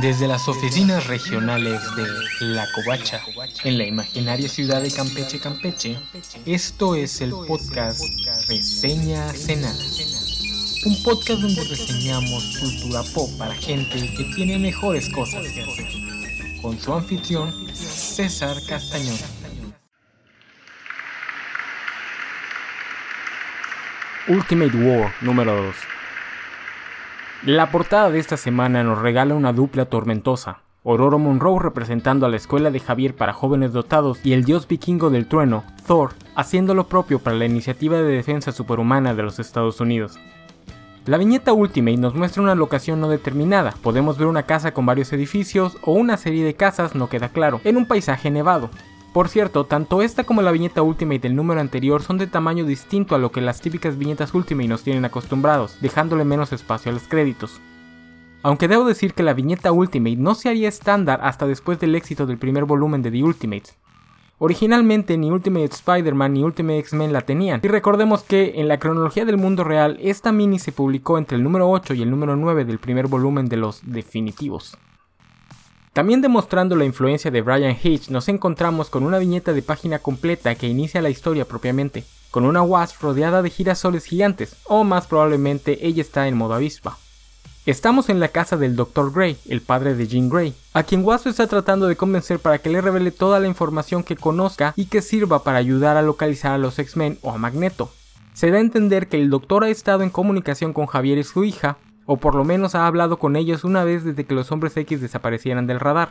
Desde las oficinas regionales de La Covacha, en la imaginaria ciudad de Campeche, Campeche, esto es el podcast Reseña Cenada. Un podcast donde reseñamos cultura pop para gente que tiene mejores cosas que hacer. Con su anfitrión, César Castañón. Ultimate War número 2 la portada de esta semana nos regala una dupla tormentosa. Aurora Monroe representando a la escuela de Javier para jóvenes dotados y el dios vikingo del trueno, Thor, haciendo lo propio para la iniciativa de defensa superhumana de los Estados Unidos. La viñeta Ultimate nos muestra una locación no determinada, podemos ver una casa con varios edificios o una serie de casas, no queda claro, en un paisaje nevado. Por cierto, tanto esta como la viñeta Ultimate del número anterior son de tamaño distinto a lo que las típicas viñetas Ultimate nos tienen acostumbrados, dejándole menos espacio a los créditos. Aunque debo decir que la viñeta Ultimate no se haría estándar hasta después del éxito del primer volumen de The Ultimates. Originalmente ni Ultimate Spider-Man ni Ultimate X-Men la tenían, y recordemos que en la cronología del mundo real esta mini se publicó entre el número 8 y el número 9 del primer volumen de los definitivos. También demostrando la influencia de Brian Hitch, nos encontramos con una viñeta de página completa que inicia la historia propiamente, con una Wasp rodeada de girasoles gigantes, o más probablemente ella está en modo avispa. Estamos en la casa del Dr. Gray, el padre de Jean Grey, a quien Wasp está tratando de convencer para que le revele toda la información que conozca y que sirva para ayudar a localizar a los X-Men o a Magneto. Se da a entender que el doctor ha estado en comunicación con Javier y su hija, o por lo menos ha hablado con ellos una vez desde que los hombres X desaparecieran del radar.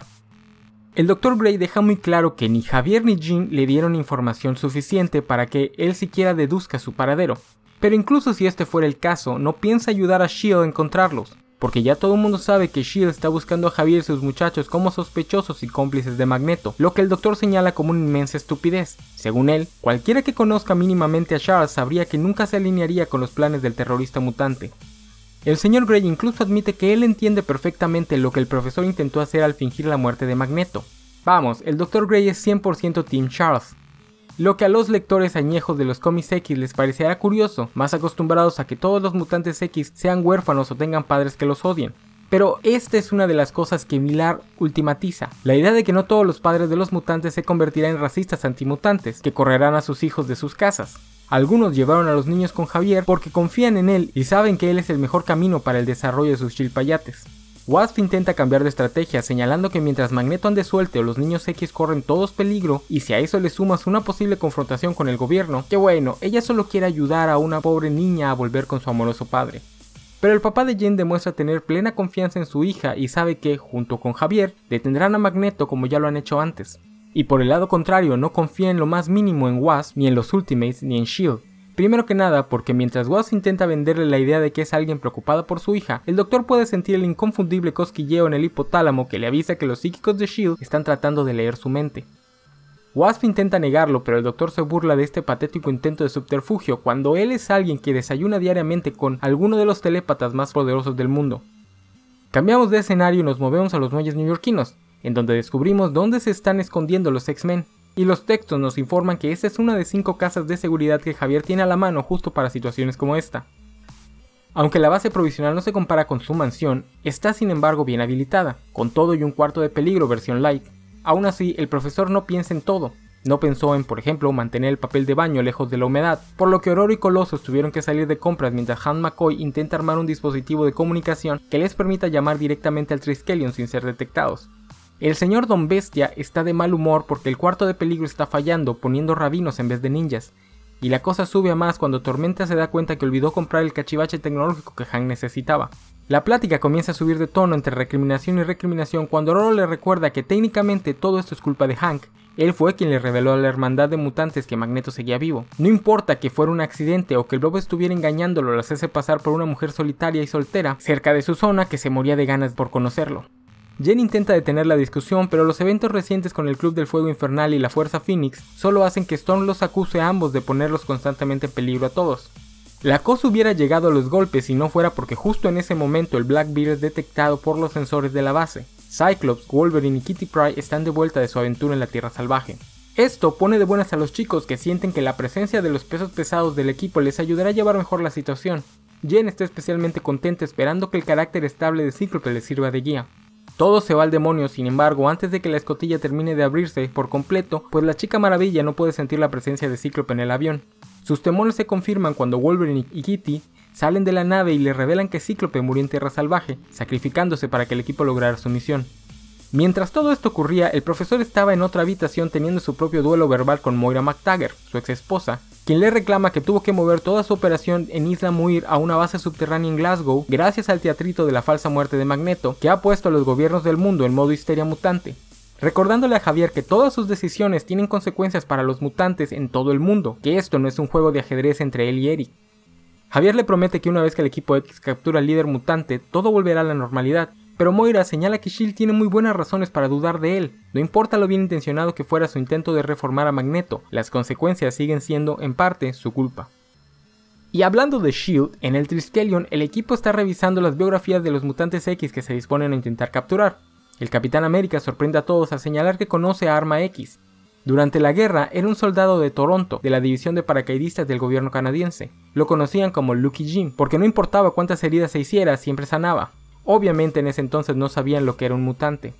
El Dr. Gray deja muy claro que ni Javier ni Jean le dieron información suficiente para que él siquiera deduzca su paradero, pero incluso si este fuera el caso, no piensa ayudar a Shield a encontrarlos, porque ya todo el mundo sabe que Shield está buscando a Javier y sus muchachos como sospechosos y cómplices de Magneto, lo que el doctor señala como una inmensa estupidez. Según él, cualquiera que conozca mínimamente a Charles sabría que nunca se alinearía con los planes del terrorista mutante, el señor Grey incluso admite que él entiende perfectamente lo que el profesor intentó hacer al fingir la muerte de Magneto. Vamos, el Dr. Grey es 100% Team Charles. Lo que a los lectores añejos de los cómics X les parecerá curioso, más acostumbrados a que todos los mutantes X sean huérfanos o tengan padres que los odien. Pero esta es una de las cosas que Millar ultimatiza, la idea de que no todos los padres de los mutantes se convertirán en racistas antimutantes, que correrán a sus hijos de sus casas. Algunos llevaron a los niños con Javier porque confían en él y saben que él es el mejor camino para el desarrollo de sus chilpayates. Wasp intenta cambiar de estrategia señalando que mientras Magneto ande suelte los niños X corren todos peligro y si a eso le sumas una posible confrontación con el gobierno, que bueno, ella solo quiere ayudar a una pobre niña a volver con su amoroso padre. Pero el papá de Jen demuestra tener plena confianza en su hija y sabe que, junto con Javier, detendrán a Magneto como ya lo han hecho antes y por el lado contrario no confía en lo más mínimo en Wasp, ni en los Ultimates, ni en Shield. Primero que nada, porque mientras Wasp intenta venderle la idea de que es alguien preocupada por su hija, el doctor puede sentir el inconfundible cosquilleo en el hipotálamo que le avisa que los psíquicos de Shield están tratando de leer su mente. Wasp intenta negarlo, pero el doctor se burla de este patético intento de subterfugio cuando él es alguien que desayuna diariamente con alguno de los telépatas más poderosos del mundo. Cambiamos de escenario y nos movemos a los muelles neoyorquinos, en donde descubrimos dónde se están escondiendo los X-Men. Y los textos nos informan que esta es una de cinco casas de seguridad que Javier tiene a la mano justo para situaciones como esta. Aunque la base provisional no se compara con su mansión, está sin embargo bien habilitada, con todo y un cuarto de peligro versión light. Aún así, el profesor no piensa en todo. No pensó en, por ejemplo, mantener el papel de baño lejos de la humedad, por lo que Aurora y Colossus tuvieron que salir de compras mientras Han McCoy intenta armar un dispositivo de comunicación que les permita llamar directamente al Triskelion sin ser detectados. El señor Don Bestia está de mal humor porque el cuarto de peligro está fallando, poniendo rabinos en vez de ninjas. Y la cosa sube a más cuando Tormenta se da cuenta que olvidó comprar el cachivache tecnológico que Han necesitaba. La plática comienza a subir de tono entre recriminación y recriminación cuando Roro le recuerda que técnicamente todo esto es culpa de Hank. Él fue quien le reveló a la hermandad de mutantes que Magneto seguía vivo. No importa que fuera un accidente o que el Blob estuviera engañándolo al hacerse pasar por una mujer solitaria y soltera cerca de su zona que se moría de ganas por conocerlo. Jen intenta detener la discusión, pero los eventos recientes con el Club del Fuego Infernal y la Fuerza Phoenix solo hacen que Storm los acuse a ambos de ponerlos constantemente en peligro a todos. La cosa hubiera llegado a los golpes si no fuera porque justo en ese momento el Blackbeard es detectado por los sensores de la base. Cyclops, Wolverine y Kitty Pryde están de vuelta de su aventura en la Tierra Salvaje. Esto pone de buenas a los chicos que sienten que la presencia de los pesos pesados del equipo les ayudará a llevar mejor la situación. Jen está especialmente contenta esperando que el carácter estable de Cyclops les sirva de guía. Todo se va al demonio, sin embargo, antes de que la escotilla termine de abrirse por completo, pues la chica maravilla no puede sentir la presencia de Cíclope en el avión. Sus temores se confirman cuando Wolverine y Kitty salen de la nave y le revelan que Cíclope murió en Tierra Salvaje, sacrificándose para que el equipo lograra su misión. Mientras todo esto ocurría, el profesor estaba en otra habitación teniendo su propio duelo verbal con Moira McTaggart, su ex esposa, quien le reclama que tuvo que mover toda su operación en Isla Muir a una base subterránea en Glasgow gracias al teatrito de la falsa muerte de Magneto, que ha puesto a los gobiernos del mundo en modo histeria mutante. Recordándole a Javier que todas sus decisiones tienen consecuencias para los mutantes en todo el mundo, que esto no es un juego de ajedrez entre él y Eric. Javier le promete que una vez que el equipo X captura al líder mutante, todo volverá a la normalidad, pero Moira señala que Shield tiene muy buenas razones para dudar de él. No importa lo bien intencionado que fuera su intento de reformar a Magneto, las consecuencias siguen siendo, en parte, su culpa. Y hablando de Shield, en el Triskelion el equipo está revisando las biografías de los mutantes X que se disponen a intentar capturar. El Capitán América sorprende a todos al señalar que conoce a Arma X. Durante la guerra era un soldado de Toronto, de la división de paracaidistas del gobierno canadiense. Lo conocían como Lucky Jim, porque no importaba cuántas heridas se hiciera, siempre sanaba. Obviamente en ese entonces no sabían lo que era un mutante.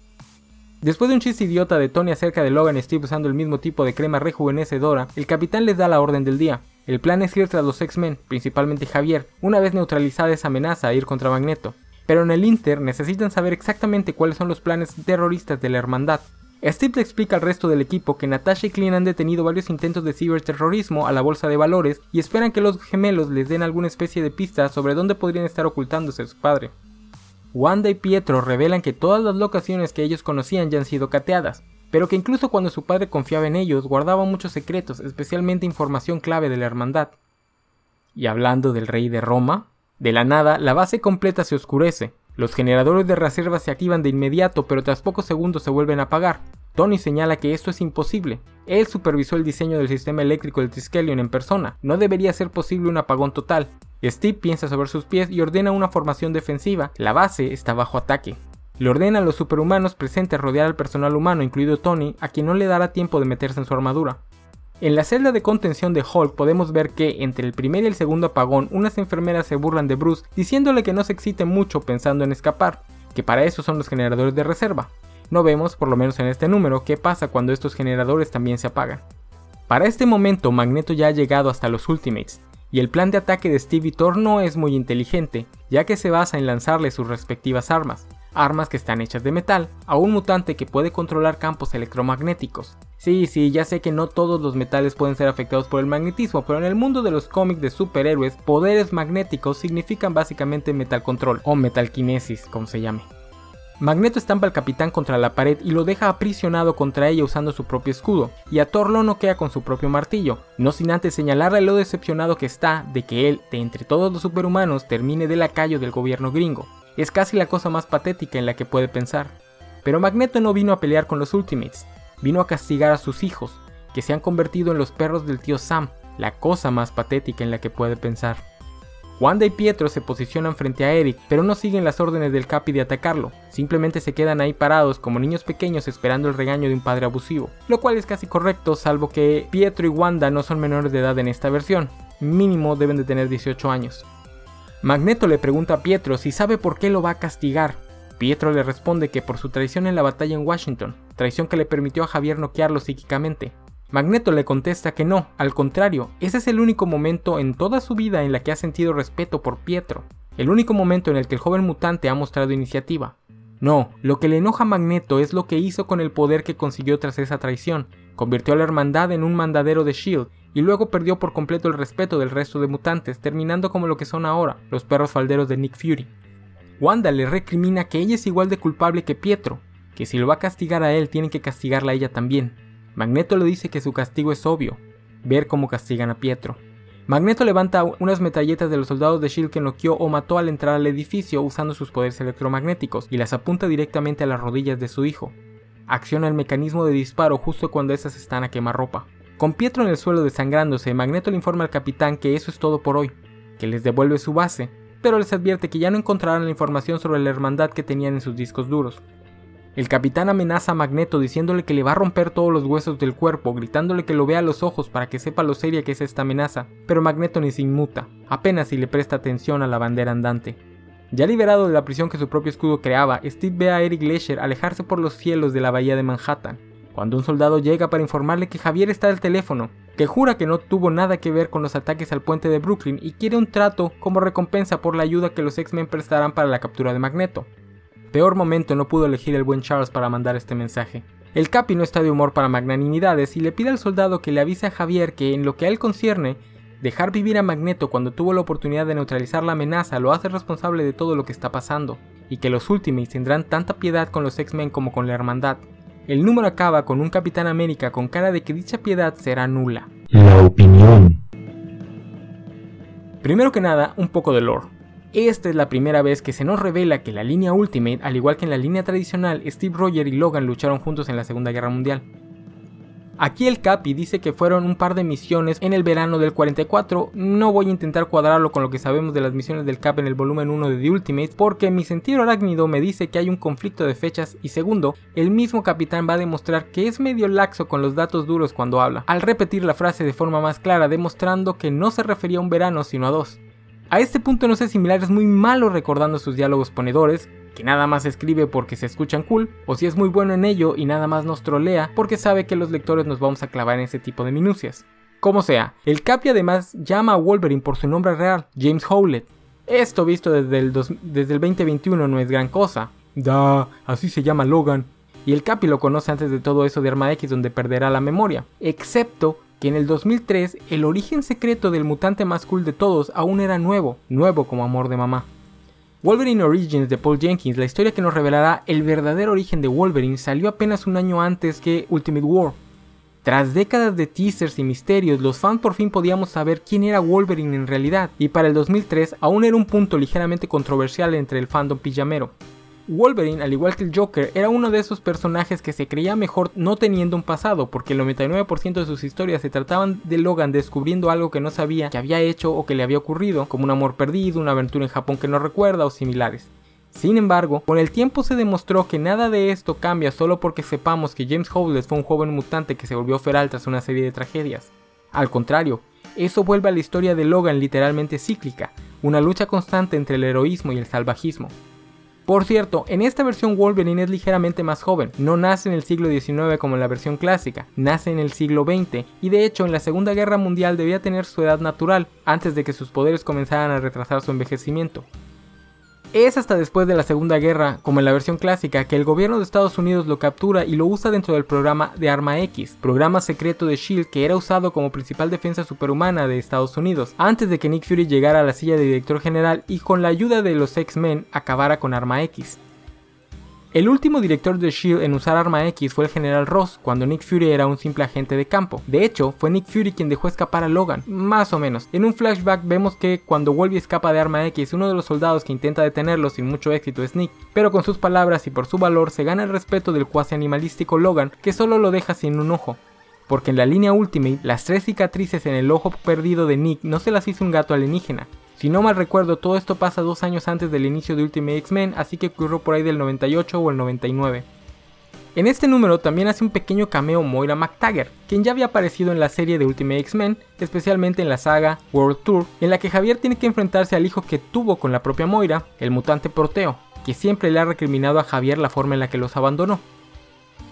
Después de un chiste idiota de Tony acerca de Logan y Steve usando el mismo tipo de crema rejuvenecedora, el capitán les da la orden del día. El plan es ir tras los X-Men, principalmente Javier, una vez neutralizada esa amenaza a ir contra Magneto. Pero en el Inter necesitan saber exactamente cuáles son los planes terroristas de la hermandad. Steve le explica al resto del equipo que Natasha y Clean han detenido varios intentos de ciberterrorismo a la bolsa de valores y esperan que los gemelos les den alguna especie de pista sobre dónde podrían estar ocultándose su padre. Wanda y Pietro revelan que todas las locaciones que ellos conocían ya han sido cateadas, pero que incluso cuando su padre confiaba en ellos guardaba muchos secretos, especialmente información clave de la hermandad. Y hablando del rey de Roma, de la nada la base completa se oscurece, los generadores de reserva se activan de inmediato pero tras pocos segundos se vuelven a apagar. Tony señala que esto es imposible. Él supervisó el diseño del sistema eléctrico del Triskelion en persona. No debería ser posible un apagón total. Steve piensa sobre sus pies y ordena una formación defensiva. La base está bajo ataque. Le ordena a los superhumanos presentes rodear al personal humano, incluido Tony, a quien no le dará tiempo de meterse en su armadura. En la celda de contención de Hulk podemos ver que entre el primer y el segundo apagón unas enfermeras se burlan de Bruce diciéndole que no se excite mucho pensando en escapar, que para eso son los generadores de reserva. No vemos, por lo menos en este número, qué pasa cuando estos generadores también se apagan. Para este momento Magneto ya ha llegado hasta los Ultimates, y el plan de ataque de Steve Thor no es muy inteligente, ya que se basa en lanzarle sus respectivas armas, armas que están hechas de metal, a un mutante que puede controlar campos electromagnéticos. Sí, sí, ya sé que no todos los metales pueden ser afectados por el magnetismo, pero en el mundo de los cómics de superhéroes, poderes magnéticos significan básicamente metal control, o metal kinesis, como se llame. Magneto estampa al capitán contra la pared y lo deja aprisionado contra ella usando su propio escudo, y a Thor lo noquea con su propio martillo, no sin antes señalarle lo decepcionado que está de que él, de entre todos los superhumanos, termine de lacayo del gobierno gringo. Es casi la cosa más patética en la que puede pensar. Pero Magneto no vino a pelear con los Ultimates, vino a castigar a sus hijos, que se han convertido en los perros del tío Sam, la cosa más patética en la que puede pensar. Wanda y Pietro se posicionan frente a Eric, pero no siguen las órdenes del Capi de atacarlo, simplemente se quedan ahí parados como niños pequeños esperando el regaño de un padre abusivo, lo cual es casi correcto salvo que Pietro y Wanda no son menores de edad en esta versión, mínimo deben de tener 18 años. Magneto le pregunta a Pietro si sabe por qué lo va a castigar. Pietro le responde que por su traición en la batalla en Washington, traición que le permitió a Javier noquearlo psíquicamente, Magneto le contesta que no, al contrario, ese es el único momento en toda su vida en la que ha sentido respeto por Pietro, el único momento en el que el joven mutante ha mostrado iniciativa. No, lo que le enoja a Magneto es lo que hizo con el poder que consiguió tras esa traición. Convirtió a la hermandad en un mandadero de Shield y luego perdió por completo el respeto del resto de mutantes, terminando como lo que son ahora, los perros falderos de Nick Fury. Wanda le recrimina que ella es igual de culpable que Pietro, que si lo va a castigar a él tiene que castigarla a ella también. Magneto le dice que su castigo es obvio, ver cómo castigan a Pietro. Magneto levanta unas metralletas de los soldados de Shield que noqueó o mató al entrar al edificio usando sus poderes electromagnéticos y las apunta directamente a las rodillas de su hijo. Acciona el mecanismo de disparo justo cuando estas están a quemarropa. Con Pietro en el suelo desangrándose, Magneto le informa al capitán que eso es todo por hoy, que les devuelve su base, pero les advierte que ya no encontrarán la información sobre la hermandad que tenían en sus discos duros, el capitán amenaza a Magneto diciéndole que le va a romper todos los huesos del cuerpo, gritándole que lo vea a los ojos para que sepa lo seria que es esta amenaza, pero Magneto ni se inmuta, apenas si le presta atención a la bandera andante. Ya liberado de la prisión que su propio escudo creaba, Steve ve a Eric Lesher alejarse por los cielos de la bahía de Manhattan, cuando un soldado llega para informarle que Javier está al teléfono, que jura que no tuvo nada que ver con los ataques al puente de Brooklyn y quiere un trato como recompensa por la ayuda que los X-Men prestarán para la captura de Magneto. Peor momento no pudo elegir el buen Charles para mandar este mensaje. El Capi no está de humor para magnanimidades y le pide al soldado que le avise a Javier que en lo que a él concierne, Dejar vivir a Magneto cuando tuvo la oportunidad de neutralizar la amenaza lo hace responsable de todo lo que está pasando, y que los Ultimates tendrán tanta piedad con los X-Men como con la Hermandad. El número acaba con un Capitán América con cara de que dicha piedad será nula. La opinión. Primero que nada, un poco de lore. Esta es la primera vez que se nos revela que la línea Ultimate, al igual que en la línea tradicional, Steve Rogers y Logan lucharon juntos en la Segunda Guerra Mundial. Aquí el Capi dice que fueron un par de misiones en el verano del 44. No voy a intentar cuadrarlo con lo que sabemos de las misiones del Cap en el volumen 1 de The Ultimate, porque mi sentido arácnido me dice que hay un conflicto de fechas y segundo, el mismo capitán va a demostrar que es medio laxo con los datos duros cuando habla, al repetir la frase de forma más clara, demostrando que no se refería a un verano sino a dos. A este punto no sé si Milar es muy malo recordando sus diálogos ponedores, que nada más escribe porque se escuchan cool, o si es muy bueno en ello y nada más nos trolea porque sabe que los lectores nos vamos a clavar en ese tipo de minucias. Como sea, el Capi además llama a Wolverine por su nombre real, James Howlett. Esto visto desde el, desde el 2021 no es gran cosa. Da, así se llama Logan. Y el Capi lo conoce antes de todo eso de Arma X donde perderá la memoria. Excepto que en el 2003 el origen secreto del mutante más cool de todos aún era nuevo, nuevo como amor de mamá. Wolverine Origins de Paul Jenkins, la historia que nos revelará el verdadero origen de Wolverine, salió apenas un año antes que Ultimate War. Tras décadas de teasers y misterios, los fans por fin podíamos saber quién era Wolverine en realidad, y para el 2003 aún era un punto ligeramente controversial entre el fandom pijamero. Wolverine, al igual que el Joker, era uno de esos personajes que se creía mejor no teniendo un pasado, porque el 99% de sus historias se trataban de Logan descubriendo algo que no sabía que había hecho o que le había ocurrido, como un amor perdido, una aventura en Japón que no recuerda o similares. Sin embargo, con el tiempo se demostró que nada de esto cambia solo porque sepamos que James Howlett fue un joven mutante que se volvió feral tras una serie de tragedias. Al contrario, eso vuelve a la historia de Logan literalmente cíclica, una lucha constante entre el heroísmo y el salvajismo. Por cierto, en esta versión Wolverine es ligeramente más joven, no nace en el siglo XIX como en la versión clásica, nace en el siglo XX y de hecho en la Segunda Guerra Mundial debía tener su edad natural antes de que sus poderes comenzaran a retrasar su envejecimiento. Es hasta después de la Segunda Guerra, como en la versión clásica, que el gobierno de Estados Unidos lo captura y lo usa dentro del programa de Arma X, programa secreto de SHIELD que era usado como principal defensa superhumana de Estados Unidos, antes de que Nick Fury llegara a la silla de director general y con la ayuda de los X-Men acabara con Arma X. El último director de SHIELD en usar Arma X fue el general Ross, cuando Nick Fury era un simple agente de campo. De hecho, fue Nick Fury quien dejó escapar a Logan, más o menos. En un flashback vemos que cuando Wolverine escapa de Arma X, uno de los soldados que intenta detenerlo sin mucho éxito es Nick, pero con sus palabras y por su valor se gana el respeto del cuasi animalístico Logan, que solo lo deja sin un ojo porque en la línea Ultimate las tres cicatrices en el ojo perdido de Nick no se las hizo un gato alienígena, si no mal recuerdo, todo esto pasa dos años antes del inicio de Ultimate X-Men, así que ocurrió por ahí del 98 o el 99. En este número también hace un pequeño cameo Moira McTaggart, quien ya había aparecido en la serie de Ultimate X-Men, especialmente en la saga World Tour, en la que Javier tiene que enfrentarse al hijo que tuvo con la propia Moira, el mutante Proteo, que siempre le ha recriminado a Javier la forma en la que los abandonó.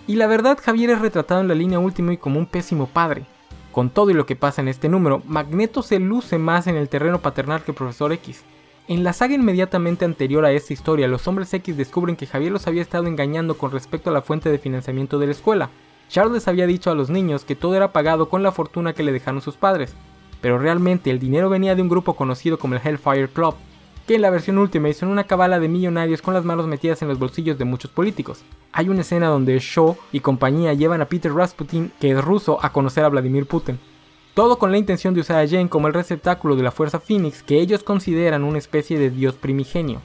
Y la verdad, Javier es retratado en la línea Ultimate como un pésimo padre, con todo y lo que pasa en este número, Magneto se luce más en el terreno paternal que el Profesor X. En la saga inmediatamente anterior a esta historia, los hombres X descubren que Javier los había estado engañando con respecto a la fuente de financiamiento de la escuela. Charles había dicho a los niños que todo era pagado con la fortuna que le dejaron sus padres, pero realmente el dinero venía de un grupo conocido como el Hellfire Club, que en la versión última son una cabala de millonarios con las manos metidas en los bolsillos de muchos políticos. Hay una escena donde Shaw y compañía llevan a Peter Rasputin, que es ruso, a conocer a Vladimir Putin. Todo con la intención de usar a Jane como el receptáculo de la Fuerza Phoenix que ellos consideran una especie de dios primigenio.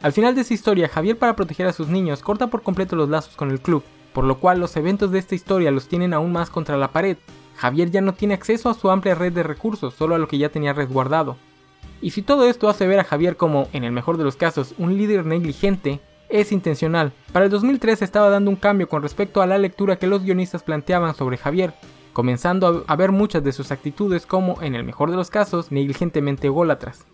Al final de esta historia, Javier para proteger a sus niños corta por completo los lazos con el club, por lo cual los eventos de esta historia los tienen aún más contra la pared. Javier ya no tiene acceso a su amplia red de recursos, solo a lo que ya tenía resguardado. Y si todo esto hace ver a Javier como, en el mejor de los casos, un líder negligente, es intencional. Para el 2003 estaba dando un cambio con respecto a la lectura que los guionistas planteaban sobre Javier, comenzando a ver muchas de sus actitudes como, en el mejor de los casos, negligentemente ególatras.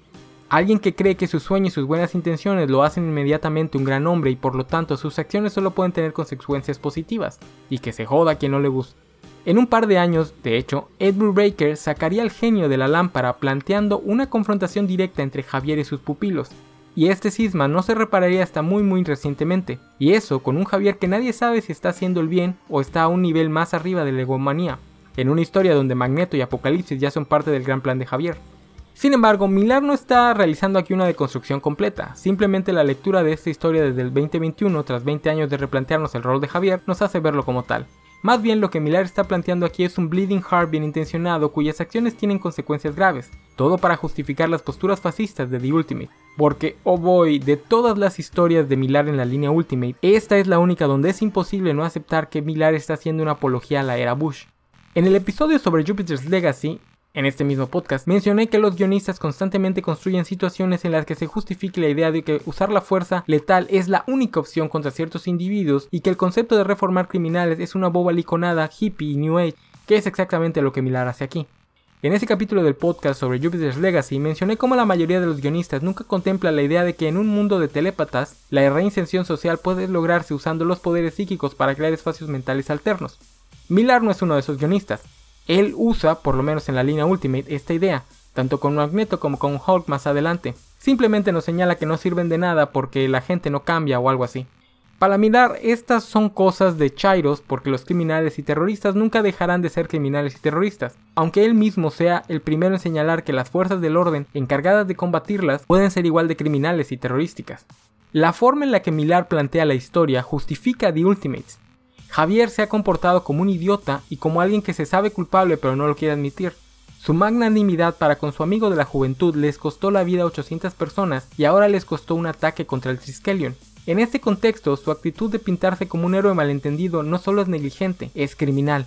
Alguien que cree que sus sueños y sus buenas intenciones lo hacen inmediatamente un gran hombre y por lo tanto sus acciones solo pueden tener consecuencias positivas, y que se joda a quien no le gusta. En un par de años, de hecho, Edward Baker sacaría al genio de la lámpara planteando una confrontación directa entre Javier y sus pupilos, y este cisma no se repararía hasta muy muy recientemente, y eso con un Javier que nadie sabe si está haciendo el bien o está a un nivel más arriba de la egomanía, en una historia donde Magneto y Apocalipsis ya son parte del gran plan de Javier. Sin embargo, Millar no está realizando aquí una deconstrucción completa, simplemente la lectura de esta historia desde el 2021, tras 20 años de replantearnos el rol de Javier, nos hace verlo como tal. Más bien lo que Millar está planteando aquí es un bleeding heart bien intencionado cuyas acciones tienen consecuencias graves, todo para justificar las posturas fascistas de The Ultimate. Porque, oh boy, de todas las historias de Millar en la línea Ultimate, esta es la única donde es imposible no aceptar que Millar está haciendo una apología a la era Bush. En el episodio sobre Jupiter's Legacy, en este mismo podcast, mencioné que los guionistas constantemente construyen situaciones en las que se justifique la idea de que usar la fuerza letal es la única opción contra ciertos individuos y que el concepto de reformar criminales es una boba liconada, hippie y new age, que es exactamente lo que Millar hace aquí. En ese capítulo del podcast sobre Jupiter's Legacy mencioné cómo la mayoría de los guionistas nunca contempla la idea de que en un mundo de telépatas, la reinserción social puede lograrse usando los poderes psíquicos para crear espacios mentales alternos. Millar no es uno de esos guionistas, él usa, por lo menos en la línea Ultimate, esta idea, tanto con Magneto como con Hulk más adelante. Simplemente nos señala que no sirven de nada porque la gente no cambia o algo así. Para mirar, estas son cosas de Chairos porque los criminales y terroristas nunca dejarán de ser criminales y terroristas, aunque él mismo sea el primero en señalar que las fuerzas del orden encargadas de combatirlas pueden ser igual de criminales y terrorísticas. La forma en la que Millar plantea la historia justifica The Ultimates, Javier se ha comportado como un idiota y como alguien que se sabe culpable pero no lo quiere admitir. Su magnanimidad para con su amigo de la juventud les costó la vida a 800 personas y ahora les costó un ataque contra el Triskelion. En este contexto, su actitud de pintarse como un héroe malentendido no solo es negligente, es criminal.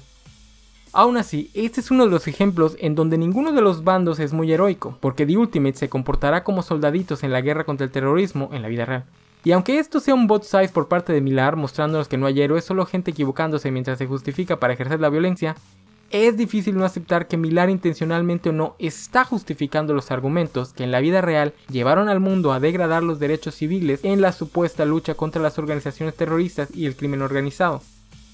Aún así, este es uno de los ejemplos en donde ninguno de los bandos es muy heroico, porque The Ultimate se comportará como soldaditos en la guerra contra el terrorismo en la vida real. Y aunque esto sea un bot size por parte de Millar, mostrándonos que no hay héroes, solo gente equivocándose mientras se justifica para ejercer la violencia, es difícil no aceptar que Millar intencionalmente o no está justificando los argumentos que en la vida real llevaron al mundo a degradar los derechos civiles en la supuesta lucha contra las organizaciones terroristas y el crimen organizado.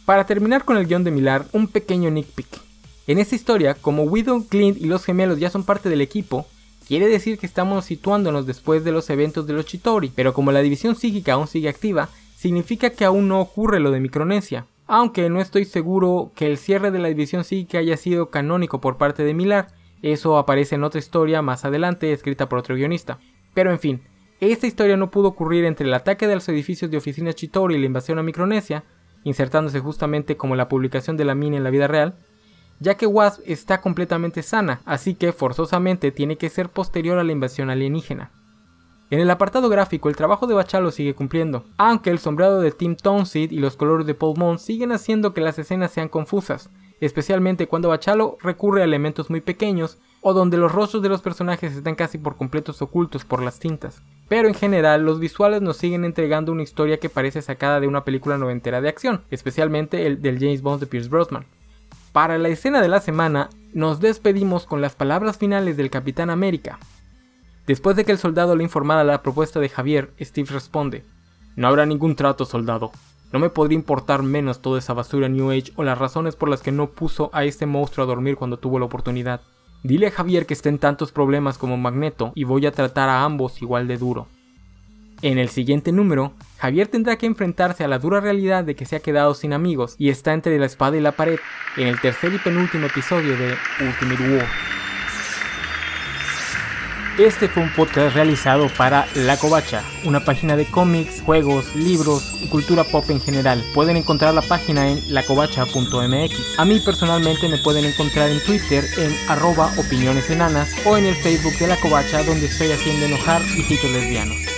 Para terminar con el guion de Millar, un pequeño nitpick. En esta historia, como Widow, Clint y los gemelos ya son parte del equipo, Quiere decir que estamos situándonos después de los eventos de los Chitori, pero como la división psíquica aún sigue activa, significa que aún no ocurre lo de Micronesia. Aunque no estoy seguro que el cierre de la división psíquica haya sido canónico por parte de Millar, eso aparece en otra historia más adelante escrita por otro guionista. Pero en fin, esta historia no pudo ocurrir entre el ataque de los edificios de oficinas Chitori y la invasión a Micronesia, insertándose justamente como la publicación de la mina en la vida real, ya que Wasp está completamente sana, así que forzosamente tiene que ser posterior a la invasión alienígena. En el apartado gráfico, el trabajo de Bachalo sigue cumpliendo, aunque el sombreado de Tim Townsend y los colores de Paul Mont siguen haciendo que las escenas sean confusas, especialmente cuando Bachalo recurre a elementos muy pequeños o donde los rostros de los personajes están casi por completos ocultos por las tintas. Pero en general, los visuales nos siguen entregando una historia que parece sacada de una película noventera de acción, especialmente el del James Bond de Pierce Brosnan. Para la escena de la semana, nos despedimos con las palabras finales del Capitán América. Después de que el soldado le informara la propuesta de Javier, Steve responde, No habrá ningún trato, soldado. No me podría importar menos toda esa basura New Age o las razones por las que no puso a este monstruo a dormir cuando tuvo la oportunidad. Dile a Javier que está en tantos problemas como Magneto y voy a tratar a ambos igual de duro. En el siguiente número, Javier tendrá que enfrentarse a la dura realidad de que se ha quedado sin amigos y está entre la espada y la pared en el tercer y penúltimo episodio de Ultimate War. Este fue un podcast realizado para La Covacha, una página de cómics, juegos, libros y cultura pop en general. Pueden encontrar la página en lacovacha.mx. A mí personalmente me pueden encontrar en Twitter en arroba opiniones enanas o en el Facebook de La Covacha donde estoy haciendo enojar hijitos lesbianos.